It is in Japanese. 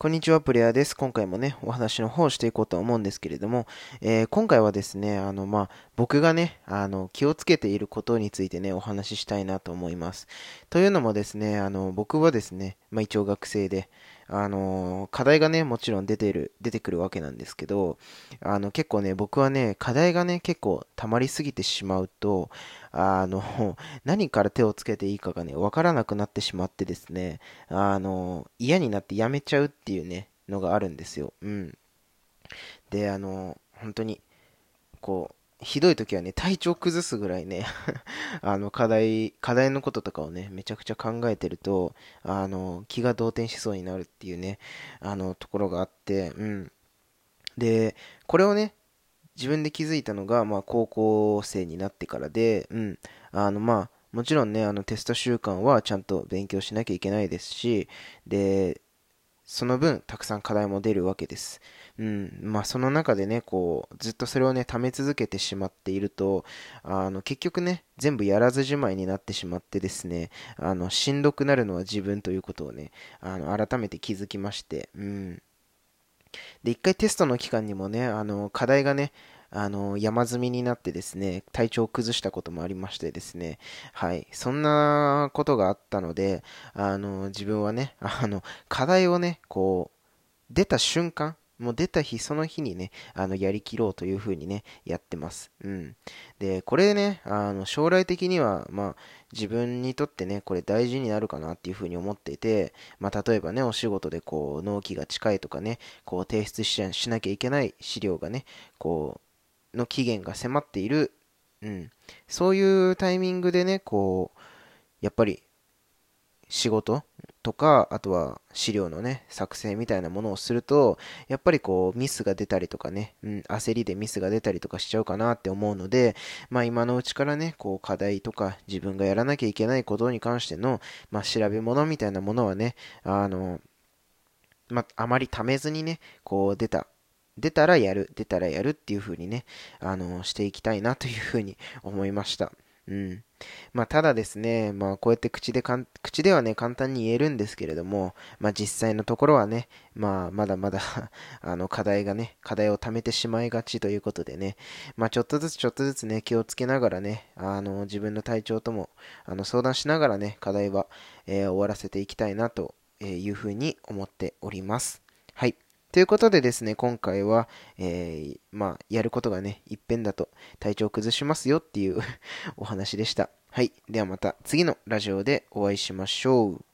こんにちは、プレイヤーです。今回もね、お話の方をしていこうと思うんですけれども、えー、今回はですね、あの、まあ、僕がね、あの、気をつけていることについてね、お話ししたいなと思います。というのもですね、あの、僕はですね、まあ、一応学生で、あの課題がね、もちろん出てる、出てくるわけなんですけど、あの、結構ね、僕はね、課題がね、結構溜まりすぎてしまうと、あの、何から手をつけていいかがね、わからなくなってしまってですね、あの、嫌になってやめちゃうっていうね、のがあるんですよ。うん。で、あの、本当に、こう、ひどい時はね、体調崩すぐらいね あの、課題、課題のこととかをね、めちゃくちゃ考えてると、あの、気が動転しそうになるっていうね、あの、ところがあって、うん。で、これをね、自分で気づいたのが、まあ、高校生になってからで、うん。あの、まあ、もちろんね、あの、テスト習慣はちゃんと勉強しなきゃいけないですし、で、その分、たくさん課題も出るわけです。うん。まあ、その中でね、こう、ずっとそれをね、溜め続けてしまっていると、あの、結局ね、全部やらずじまいになってしまってですね、あの、しんどくなるのは自分ということをね、あの、改めて気づきまして、うん。で、一回テストの期間にもね、あの、課題がね、あの、山積みになってですね、体調を崩したこともありましてですね、はい、そんなことがあったので、あの、自分はね、あの、課題をね、こう、出た瞬間、もう出た日、その日にね、あの、やりきろうというふうにね、やってます。うん。で、これね、あの、将来的には、まあ、自分にとってね、これ大事になるかなっていうふうに思っていて、まあ、例えばね、お仕事でこう、納期が近いとかね、こう、提出しなきゃいけない資料がね、こう、の期限が迫っている、うん、そういうタイミングでね、こう、やっぱり仕事とか、あとは資料のね、作成みたいなものをすると、やっぱりこう、ミスが出たりとかね、うん、焦りでミスが出たりとかしちゃうかなって思うので、まあ今のうちからね、こう、課題とか自分がやらなきゃいけないことに関しての、まあ調べ物みたいなものはね、あの、まあ、あまりためずにね、こう出た出たらやる、出たらやるっていう風にね、あの、していきたいなという風に思いました。うん。まあ、ただですね、まあ、こうやって口でかん、口ではね、簡単に言えるんですけれども、まあ、実際のところはね、まあ、まだまだ あの、課題がね、課題を貯めてしまいがちということでね、まあ、ちょっとずつちょっとずつね、気をつけながらね、あの、自分の体調とも、あの、相談しながらね、課題は、えー、終わらせていきたいなというふうに思っております。はい。ということでですね、今回は、えー、まあ、やることがね、一遍だと体調崩しますよっていう お話でした。はい。ではまた次のラジオでお会いしましょう。